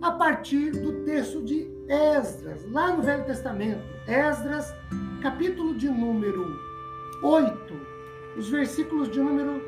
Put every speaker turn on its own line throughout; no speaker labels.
a partir do texto de Esdras, lá no Velho Testamento. Esdras, capítulo de número 8, os versículos de número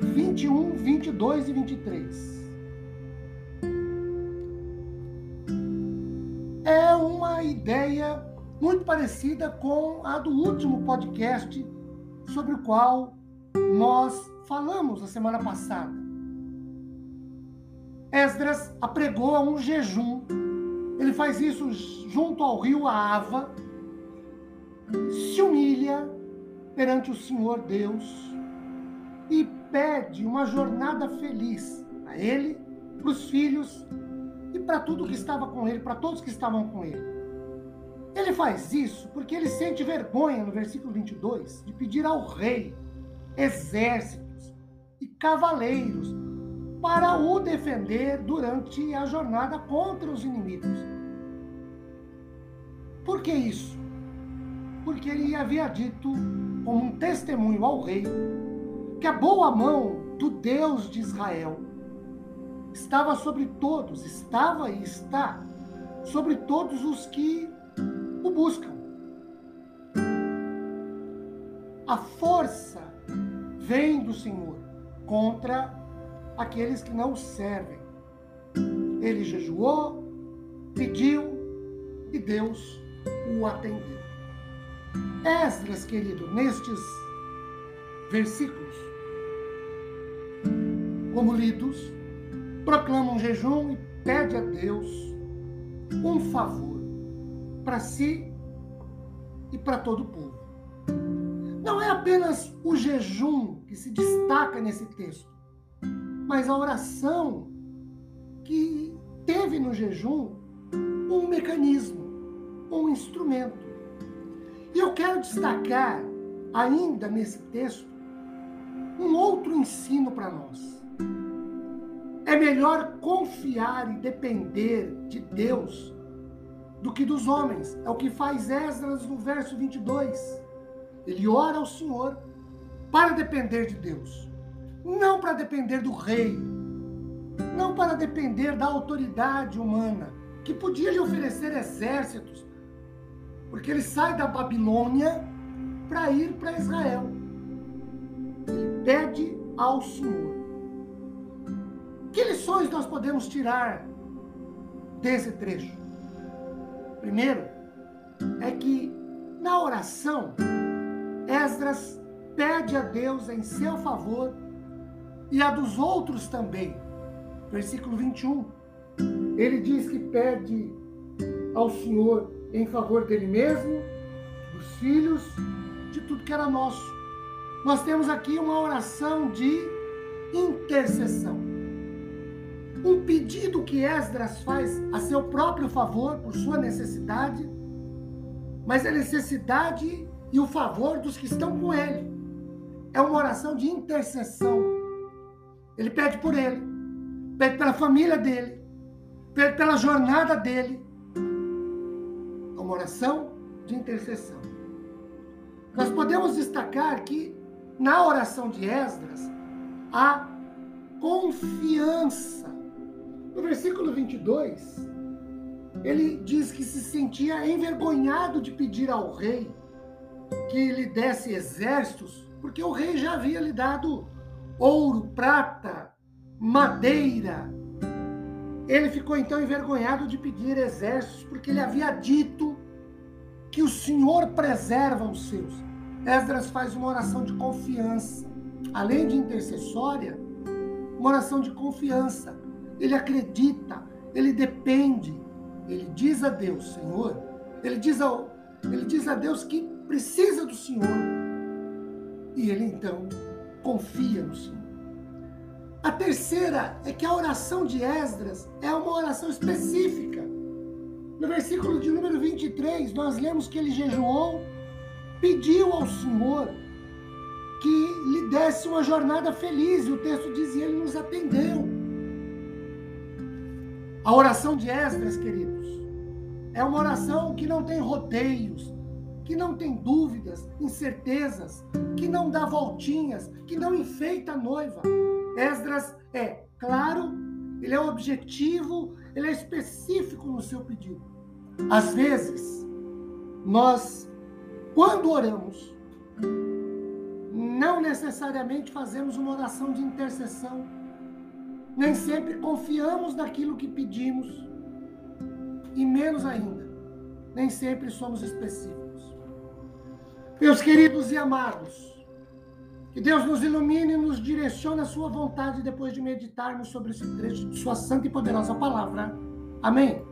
21, 22 e 23. É uma ideia muito parecida com a do último podcast sobre o qual nós falamos a semana passada. Esdras apregou um jejum. Ele faz isso junto ao rio Ava, se humilha perante o Senhor Deus e pede uma jornada feliz a ele, para os filhos e para tudo que estava com ele, para todos que estavam com ele. Ele faz isso porque ele sente vergonha, no versículo 22, de pedir ao rei exércitos e cavaleiros para o defender durante a jornada contra os inimigos. Por que isso? Porque ele havia dito, como um testemunho ao rei, que a boa mão do Deus de Israel estava sobre todos, estava e está sobre todos os que o buscam. A força vem do Senhor contra aqueles que não servem. Ele jejuou, pediu e Deus o atendeu. Esdras, querido, nestes versículos, como lidos, proclama um jejum e pede a Deus um favor para si e para todo o povo. Não é apenas o jejum que se destaca nesse texto, mas a oração que teve no jejum um mecanismo, um instrumento. E eu quero destacar, ainda nesse texto, um outro ensino para nós. É melhor confiar e depender de Deus do que dos homens. É o que faz Esdras no verso 22. Ele ora ao Senhor para depender de Deus não para depender do rei, não para depender da autoridade humana, que podia lhe oferecer exércitos, porque ele sai da Babilônia para ir para Israel. Ele pede ao Senhor. Que lições nós podemos tirar desse trecho? Primeiro, é que na oração, Esdras pede a Deus em seu favor e a dos outros também. Versículo 21. Ele diz que pede ao Senhor em favor dele mesmo, dos filhos, de tudo que era nosso. Nós temos aqui uma oração de intercessão. Um pedido que Esdras faz a seu próprio favor, por sua necessidade, mas a necessidade e o favor dos que estão com ele. É uma oração de intercessão ele pede por ele, pede pela família dele, pede pela jornada dele. É uma oração de intercessão. Nós podemos destacar que na oração de Esdras há confiança. No versículo 22, ele diz que se sentia envergonhado de pedir ao rei que lhe desse exércitos, porque o rei já havia lhe dado ouro, prata, madeira. Ele ficou então envergonhado de pedir exércitos, porque ele havia dito que o Senhor preserva os seus. Esdras faz uma oração de confiança, além de intercessória, uma oração de confiança. Ele acredita, ele depende, ele diz a Deus, Senhor, ele diz, ao, ele diz a Deus que precisa do Senhor. E ele então confia no Senhor. A terceira é que a oração de Esdras é uma oração específica. No versículo de número 23, nós lemos que ele jejuou, pediu ao Senhor que lhe desse uma jornada feliz, e o texto diz: e ele nos atendeu. A oração de Esdras, queridos, é uma oração que não tem rodeios, que não tem dúvidas, incertezas, que não dá voltinhas, que não enfeita a noiva. Esdras é claro, ele é objetivo, ele é específico no seu pedido. Às vezes, nós, quando oramos, não necessariamente fazemos uma oração de intercessão. Nem sempre confiamos naquilo que pedimos. E menos ainda, nem sempre somos específicos. Meus queridos e amados, que Deus nos ilumine e nos direcione a sua vontade depois de meditarmos sobre esse trecho de sua santa e poderosa palavra. Amém.